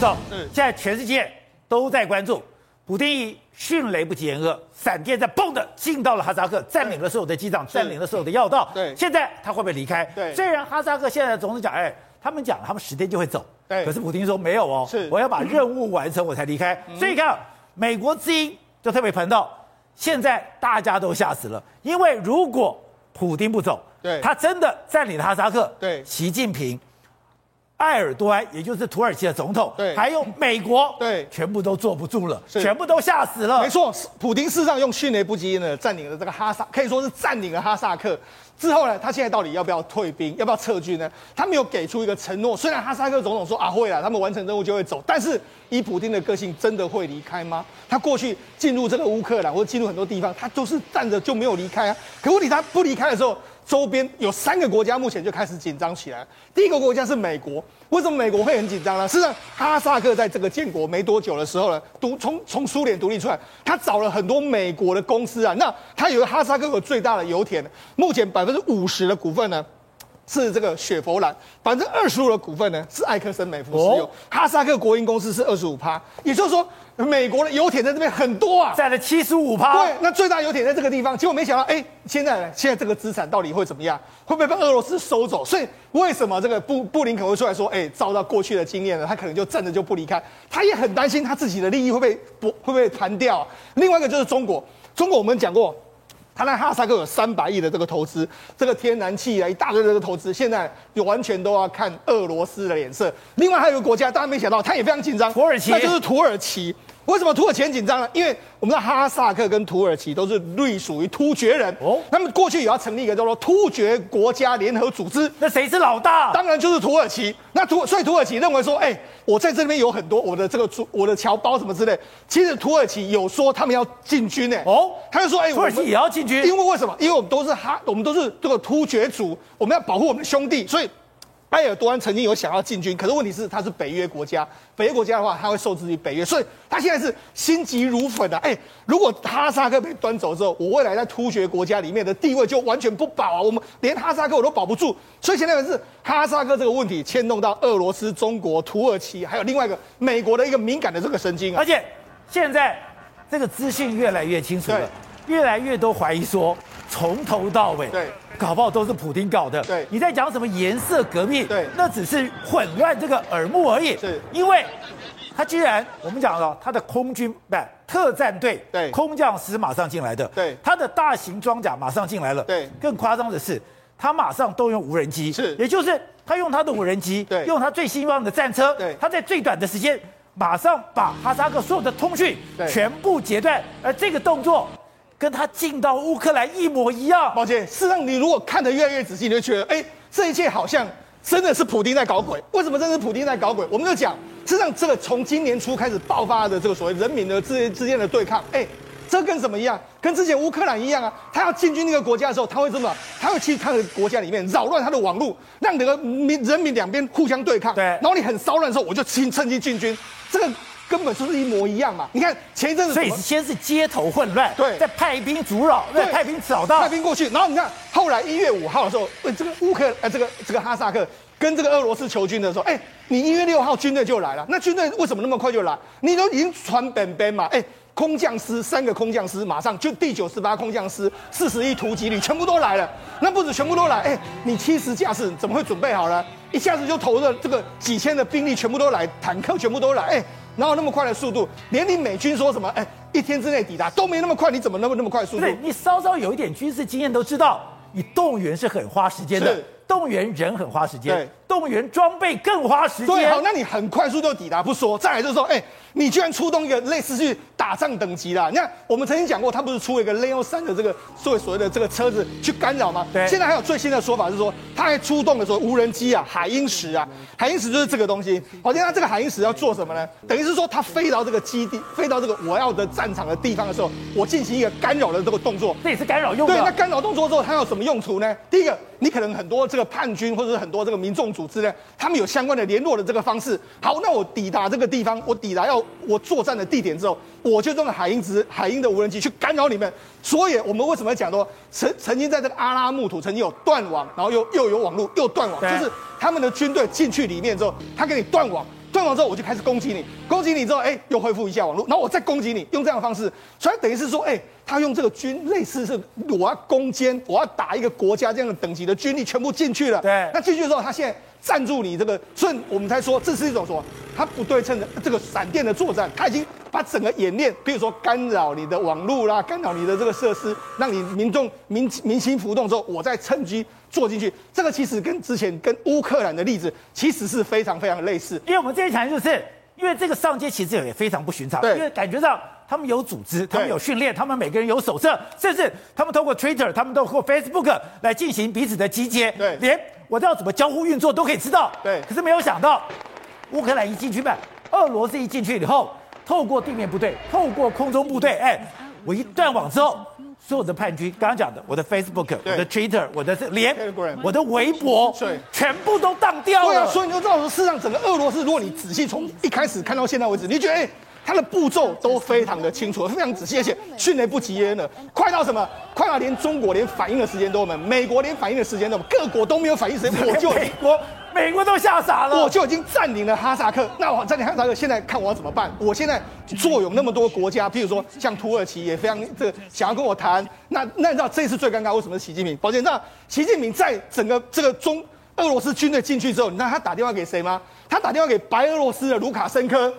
走。嗯，现在全世界都在关注，普丁以迅雷不及掩耳，闪电在蹦的进到了哈萨克，占领了所有的机场，占领了所有的要道。对，现在他会不会离开？对，虽然哈萨克现在总是讲，哎，他们讲他们十天就会走，对，可是普丁说没有哦，是，我要把任务完成我才离开。嗯、所以你看，美国之音就特别喷到，现在大家都吓死了，因为如果普丁不走，对，他真的占领了哈萨克，对，习近平。埃尔多安，也就是土耳其的总统，对，还有美国，对，全部都坐不住了，全部都吓死了。没错，普京事实上用迅雷不及掩耳占领了这个哈萨，可以说是占领了哈萨克。之后呢，他现在到底要不要退兵，要不要撤军呢？他没有给出一个承诺。虽然哈萨克总统说啊会啊，他们完成任务就会走，但是以普丁的个性，真的会离开吗？他过去进入这个乌克兰或者进入很多地方，他都是站着就没有离开啊。可问题他不离开的时候，周边有三个国家目前就开始紧张起来。第一个国家是美国，为什么美国会很紧张呢？事实上，哈萨克在这个建国没多久的时候呢，独从从苏联独立出来，他找了很多美国的公司啊。那他有个哈萨克有最大的油田，目前百分之五十的股份呢，是这个雪佛兰，百分之二十五的股份呢是埃克森美孚石油，哈萨克国营公司是二十五趴，也就是说美国的油田在这边很多啊，占了七十五趴。对，那最大油田在这个地方，结果没想到，哎，现在现在这个资产到底会怎么样？会不会被俄罗斯收走？所以为什么这个布布林肯会出来说，哎，照到过去的经验呢，他可能就站着就不离开，他也很担心他自己的利益会被不会不会弹掉。另外一个就是中国，中国我们讲过。他在哈萨克有三百亿的这个投资，这个天然气啊，一大堆的这个投资，现在就完全都要看俄罗斯的脸色。另外还有一个国家，大家没想到，他也非常紧张，土耳其，那就是土耳其。为什么土耳其很紧张呢？因为我们的哈萨克跟土耳其都是隶属于突厥人哦，他们过去也要成立一个叫做突厥国家联合组织。那谁是老大？当然就是土耳其。那土所以土耳其认为说，哎，我在这边有很多我的这个我的侨胞什么之类。其实土耳其有说他们要进军呢。哦，他就说，哎，土耳其也要进军，因为为什么？因为我们都是哈，我们都是这个突厥族，我们要保护我们的兄弟，所以。埃尔多安曾经有想要进军，可是问题是他是北约国家，北约国家的话，他会受制于北约，所以他现在是心急如焚的。哎，如果哈萨克被端走之后，我未来在突厥国家里面的地位就完全不保啊！我们连哈萨克我都保不住，所以现在是哈萨克这个问题牵动到俄罗斯、中国、土耳其，还有另外一个美国的一个敏感的这个神经啊！而且现在这个资讯越来越清楚了，越来越多怀疑说。从头到尾，对，搞不好都是普丁搞的。对，你在讲什么颜色革命？对，那只是混乱这个耳目而已。是，因为他居然，我们讲了，他的空军不特战队，对，空降师马上进来的，对，他的大型装甲马上进来了，对，更夸张的是，他马上动用无人机，是，也就是他用他的无人机，对，用他最希望的战车，对，他在最短的时间马上把哈萨克所有的通讯全部截断，而这个动作。跟他进到乌克兰一模一样。抱歉，事实上，你如果看得越来越仔细，你就觉得，哎，这一切好像真的是普丁在搞鬼。为什么真的是普丁在搞鬼？我们就讲，事实上，这个从今年初开始爆发的这个所谓人民的之之间的对抗，哎，这跟什么一样？跟之前乌克兰一样啊。他要进军那个国家的时候，他会怎么？他会去他的国家里面扰乱他的网络，让整个民人民两边互相对抗。对。然后你很骚乱的时候，我就趁趁机进军。这个。根本就是一模一样嘛！你看前一阵子，所以先是街头混乱，对，再派兵阻扰，再派兵找到，派兵过去，然后你看后来一月五号的时候，这个乌克呃这个这个哈萨克跟这个俄罗斯求军的时候，哎，你一月六号军队就来了，那军队为什么那么快就来？你都已经传本本嘛，哎，空降师三个空降师马上就第九十八空降师四十一突击旅全部都来了，那不止全部都来，哎，你七十架次怎么会准备好了？一下子就投了这个几千的兵力全部都来，坦克全部都来，哎。哪有那么快的速度？连你美军说什么，哎，一天之内抵达都没那么快，你怎么那么那么快速度？对，你稍稍有一点军事经验都知道，你动员是很花时间的，动员人很花时间，对，动员装备更花时间。对，好，那你很快速就抵达不说，再来就是说，哎，你居然出动一个类似去打仗等级的，你看我们曾经讲过，他不是出了一个 Leon 三的这个所谓所谓的这个车子去干扰吗？对，现在还有最新的说法是说，他还出动的时候无人机啊，海鹰石啊，海鹰石就是这个东西。好，那这个海鹰石要做什么呢？等于是说，它飞到这个基地，飞到这个我要的战场的地方的时候，我进行一个干扰的这个动作。这也是干扰用的。对，那干扰动作之后，它有什么用处呢？第一个，你可能很多这个叛军或者是很多这个民众组织呢，他们有相关的联络的这个方式。好，那我抵达这个地方，我抵达要我作战的地点之后，我就用海鹰直海鹰的无人机去干扰你们。所以，我们为什么讲说曾曾经在这个阿拉木图曾经有断网，然后又又有网络又断网，就是他们的军队进去里面之后，他给你断网，断网之后我就开始攻击你，攻击你之后，哎，又恢复一下网络，然后我再攻击你，用这样的方式，所以等于是说，哎，他用这个军类似是我要攻坚，我要打一个国家这样的等级的军力全部进去了。对，那进去之后，他现在。占住你这个，所以我们才说这是一种什么？它不对称的这个闪电的作战，它已经把整个演练，比如说干扰你的网络啦，干扰你的这个设施，让你民众民民心浮动之后，我再趁机做进去。这个其实跟之前跟乌克兰的例子其实是非常非常类似。因为我们这一场就是，因为这个上街其实也非常不寻常，对，因为感觉上他们有组织，他们有训练，他们每个人有手册，甚至他们通过 Twitter，他们都通过 Facebook 来进行彼此的集结，对，连。我知道怎么交互运作都可以知道，对。可是没有想到，乌克兰一进去吧，俄罗斯一进去以后，透过地面部队，透过空中部队，哎，我一断网之后，所有的叛军，刚刚讲的，我的 Facebook，我的 Twitter，我的连，我的微博，全部都当掉了。对啊，所以你就知道说，事实上整个俄罗斯，如果你仔细从一开始看到现在为止，你觉得哎。他的步骤都非常的清楚，非常仔细，而且迅雷不及掩耳，快到什么？快到连中国连反应的时间都没有，美国连反应的时间都没有，各国都没有反应时间，我就美国美国都吓傻了，我就已经占领了哈萨克。那我占领哈萨克，现在看我要怎么办？我现在坐拥那么多国家，譬如说像土耳其也非常这个想要跟我谈。那那你知道这一次最尴尬为什么是习近平？抱歉，那习近平在整个这个中俄罗斯军队进去之后，你知道他打电话给谁吗？他打电话给白俄罗斯的卢卡申科。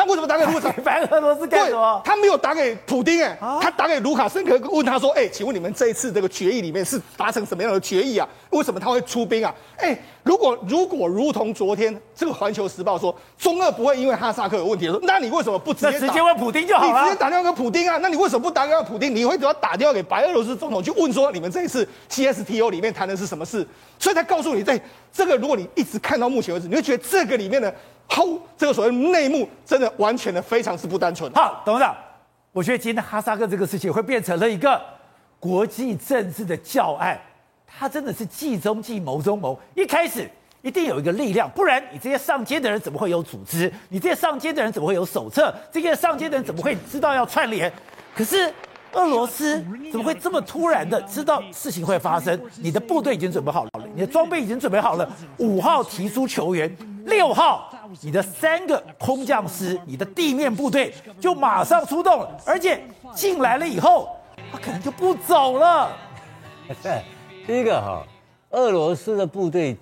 他为什么打给卢卡？白俄罗斯干什么？他没有打给普丁哎，他打给卢卡申科，问他说：“哎，请问你们这一次这个决议里面是达成什么样的决议啊？为什么他会出兵啊？哎，如果如果如同昨天这个《环球时报》说中俄不会因为哈萨克有问题，说那你为什么不直接直接问普丁就好了？你直接打电话给普丁啊？那你为什么不打电话给普丁？你会只要打电话给白俄罗斯总统去问说你们这一次 CSTO 里面谈的是什么事？所以他告诉你，在这个如果你一直看到目前为止，你会觉得这个里面的。”后这个所谓内幕真的完全的非常是不单纯。好，董事长，我觉得今天哈萨克这个事情会变成了一个国际政治的教案，它真的是计中计谋中谋。一开始一定有一个力量，不然你这些上街的人怎么会有组织？你这些上街的人怎么会有手册？这些上街的人怎么会知道要串联？可是。俄罗斯怎么会这么突然的知道事情会发生？你的部队已经准备好了，你的装备已经准备好了。五号提出求援，六号你的三个空降师，你的地面部队就马上出动了，而且进来了以后，他可能就不走了。第一个哈，俄罗斯的部队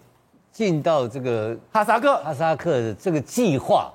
进到这个哈萨克，哈萨克的这个计划，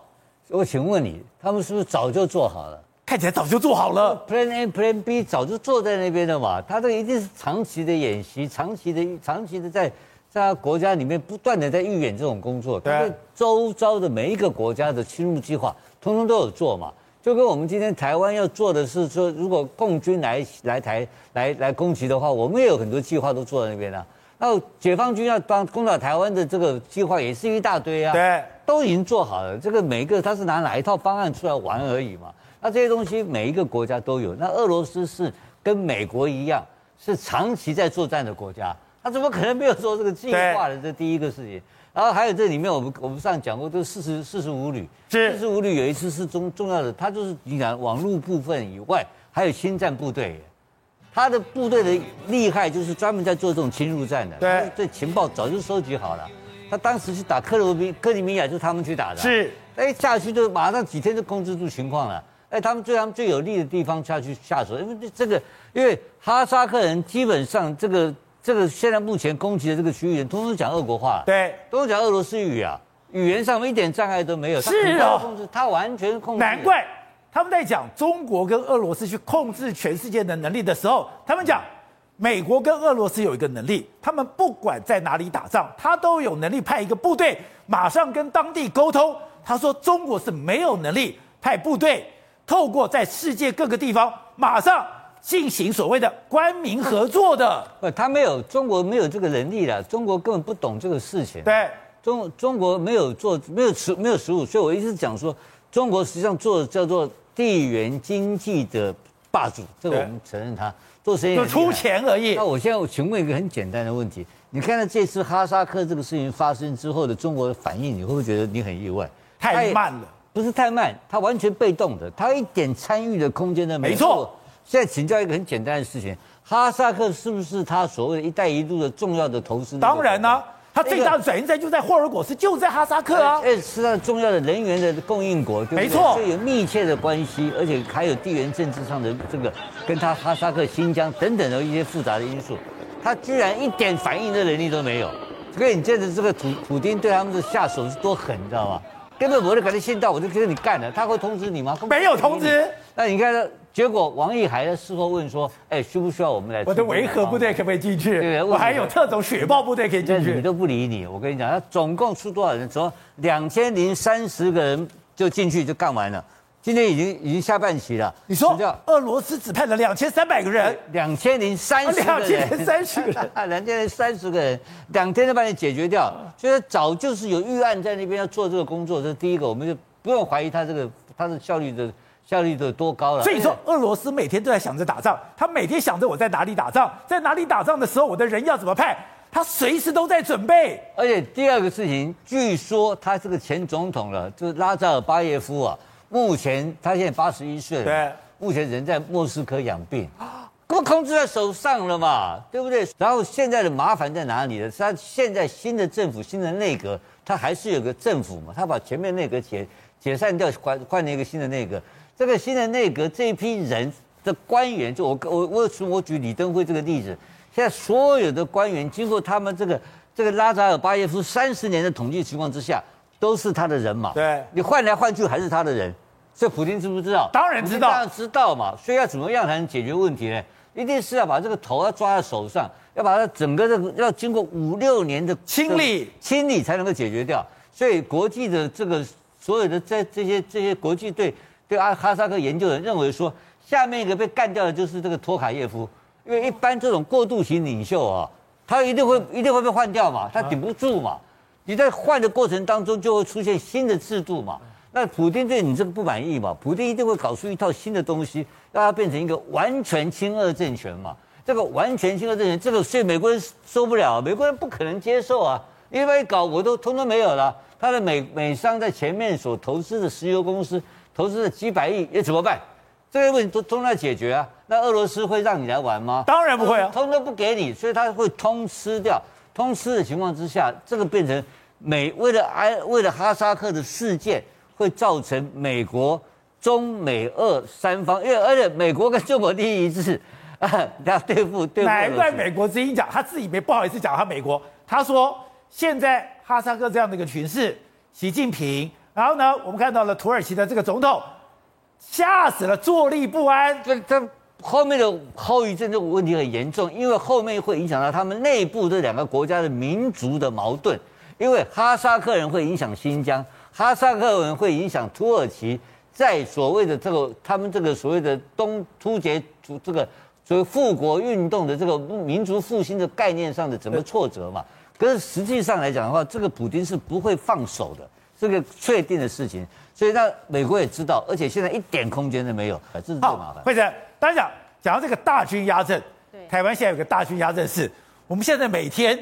我请问你，他们是不是早就做好了？看起来早就做好了，Plan A、Plan B 早就坐在那边了嘛。他这个一定是长期的演习，长期的、长期的在在他国家里面不断的在预演这种工作。对，周遭的每一个国家的侵入计划，通通都有做嘛。就跟我们今天台湾要做的是说，如果共军来来台来来攻击的话，我们也有很多计划都做在那边了。然后解放军要帮攻打台湾的这个计划也是一大堆啊，对，都已经做好了。这个每一个他是拿哪一套方案出来玩而已嘛。那这些东西每一个国家都有。那俄罗斯是跟美国一样，是长期在作战的国家，他怎么可能没有做这个计划的？这第一个事情。然后还有这里面，我们我们上讲过，这四十四十五旅，四十五旅有一次是重重要的，他就是你讲网络部分以外，还有侵战部队，他的部队的厉害就是专门在做这种侵入战的。对，这情报早就收集好了。他当时去打克罗宾克里米亚，就是他们去打的。是，哎，下去就马上几天就控制住情况了。哎他们对他们最有利的地方下去下手，因为这个，因为哈萨克人基本上这个这个现在目前攻击的这个区域人，通通讲俄国话，对，都讲俄罗斯语啊，语言上面一点障碍都没有。是哦，控制他完全控制。难怪他们在讲中国跟俄罗斯去控制全世界的能力的时候，他们讲美国跟俄罗斯有一个能力，他们不管在哪里打仗，他都有能力派一个部队马上跟当地沟通。他说中国是没有能力派部队。透过在世界各个地方马上进行所谓的官民合作的，不，他没有，中国没有这个能力了，中国根本不懂这个事情。对，中中国没有做，没有实，没有实务，所以我一直讲说，中国实际上做的叫做地缘经济的霸主，这个我们承认他做生意就出钱而已。那我现在我请问一个很简单的问题，你看到这次哈萨克这个事情发生之后的中国的反应，你会不会觉得你很意外？太慢了。不是太慢，他完全被动的，他一点参与的空间都没有。没错。现在请教一个很简单的事情：哈萨克是不是他所谓的一带一路的重要的投资？当然呢、啊，它最大的转运站就在霍尔果斯，就在哈萨克啊。哎，是它重要的能源的供应国，对不对？没错，所以有密切的关系，而且还有地缘政治上的这个跟他哈萨克、新疆等等的一些复杂的因素，他居然一点反应的能力都没有。所以你见的这个普普丁对他们的下手是多狠，你知道吗？根本我就赶紧信到，我就跟你干了。他会通知你吗？没有通知。那你看，结果王毅还在事后问说：“哎，需不需要我们来？我的维和部队可不可以进去？对，我还有特种雪豹部队可以进去。”你都不理你。我跟你讲，他总共出多少人？说两千零三十个人就进去就干完了。今天已经已经下半旗了。你说俄罗斯只派了两千三百个人，两千零三十个人，两千零三十个人，两千零三十个人，两天就把你解决掉。所以早就是有预案在那边要做这个工作，这是第一个，我们就不用怀疑他这个他的效率的效率的多高了。所以说，俄罗斯每天都在想着打仗，他每天想着我在哪里打仗，在哪里打仗的时候，我的人要怎么派，他随时都在准备。而且第二个事情，据说他这个前总统了，就是拉扎尔巴耶夫啊。目前他现在八十一岁了，对，目前人在莫斯科养病，不控制在手上了嘛，对不对？然后现在的麻烦在哪里呢？他现在新的政府、新的内阁，他还是有个政府嘛，他把前面内阁解解散掉，换换了一个新的内阁。这个新的内阁这一批人的官员，就我我我我举李登辉这个例子，现在所有的官员经过他们这个这个拉扎尔巴耶夫三十年的统计情况之下，都是他的人嘛。对，你换来换去还是他的人。这普京知不知道？当然知道，当然知道嘛。所以要怎么样才能解决问题呢？一定是要把这个头要抓在手上，要把它整个这个要经过五六年的清理清理才能够解决掉。所以国际的这个所有的在这些这些国际对对阿哈萨克研究人认为说，下面一个被干掉的就是这个托卡耶夫，因为一般这种过渡型领袖啊，他一定会一定会被换掉嘛，他顶不住嘛。你在换的过程当中就会出现新的制度嘛。那普京对你这个不满意嘛？普京一定会搞出一套新的东西，让它变成一个完全亲俄政权嘛？这个完全亲俄政权，这个所以美国人受不了，美国人不可能接受啊！因为搞我都通通没有了，他的美美商在前面所投资的石油公司投资了几百亿也怎么办？这个问题都通通要解决啊！那俄罗斯会让你来玩吗？当然不会啊，通通不给你，所以他会通吃掉。通吃的情况之下，这个变成美为了埃为了哈萨克的事件。会造成美国、中美俄三方，因为而且美国跟中国利益一致 啊，要对付对付。难怪美国之音讲，他自己没不好意思讲他美国，他说现在哈萨克这样的一个群势，习近平，然后呢，我们看到了土耳其的这个总统，吓死了，坐立不安。这这后面的后遗症这个问题很严重，因为后面会影响到他们内部这两个国家的民族的矛盾，因为哈萨克人会影响新疆。哈萨克人会影响土耳其，在所谓的这个他们这个所谓的东突厥这个所谓复国运动的这个民族复兴的概念上的整个挫折嘛。可是实际上来讲的话，这个普京是不会放手的，这个确定的事情。所以让美国也知道，而且现在一点空间都没有，这是最麻烦。会长，当然讲讲到这个大军压阵，台湾现在有个大军压阵是，我们现在每天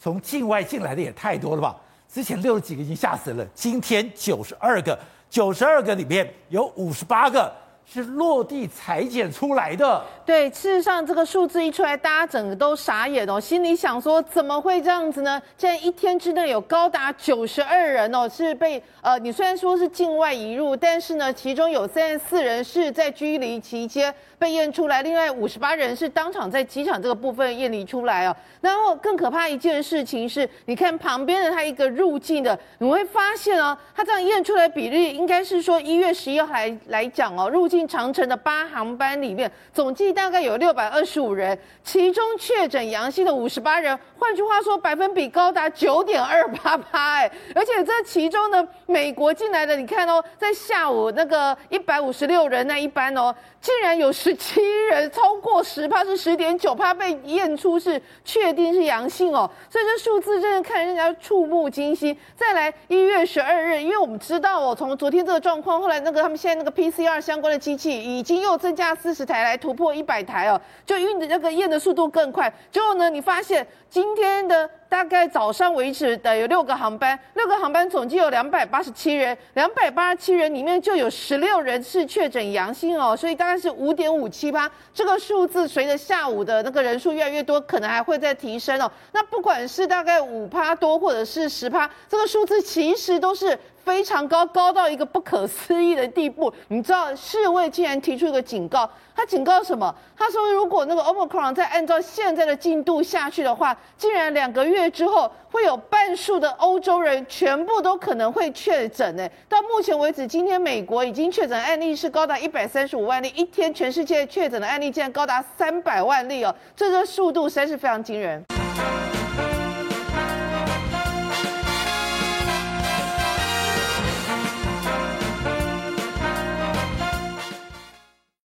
从境外进来的也太多了吧？之前六十几个已经吓死了，今天九十二个，九十二个里面有五十八个是落地裁剪出来的。对，事实上这个数字一出来，大家整个都傻眼哦，心里想说怎么会这样子呢？现在一天之内有高达九十二人哦，是被呃，你虽然说是境外移入，但是呢，其中有三十四人是在居离期间。被验出来，另外五十八人是当场在机场这个部分验离出来哦。然后更可怕一件事情是，你看旁边的他一个入境的，你会发现哦，他这样验出来比例应该是说一月十一号来来讲哦，入境长城的八航班里面总计大概有六百二十五人，其中确诊阳性的五十八人，换句话说百分比高达九点二八八哎，而且这其中呢，美国进来的你看哦，在下午那个一百五十六人那一班哦，竟然有十。十七人，超过十趴是十点九趴被验出是确定是阳性哦，所以这数字真的看人家触目惊心。再来一月十二日，因为我们知道哦，从昨天这个状况，后来那个他们现在那个 PCR 相关的机器已经又增加四十台来突破一百台哦，就运的那个验的速度更快。最后呢，你发现今天的大概早上为止的有六个航班，六个航班总计有两百八十七人，两百八十七人里面就有十六人是确诊阳性哦，所以大概是五点五七八。这个数字随着下午的那个人数越来越多，可能还会再提升哦。那不管是大概五趴多或者是十趴，这个数字其实都是。非常高，高到一个不可思议的地步。你知道世卫竟然提出一个警告，他警告什么？他说如果那个 Omicron 再按照现在的进度下去的话，竟然两个月之后会有半数的欧洲人全部都可能会确诊。诶，到目前为止，今天美国已经确诊案例是高达一百三十五万例，一天全世界确诊的案例竟然高达三百万例哦，这个速度实在是非常惊人。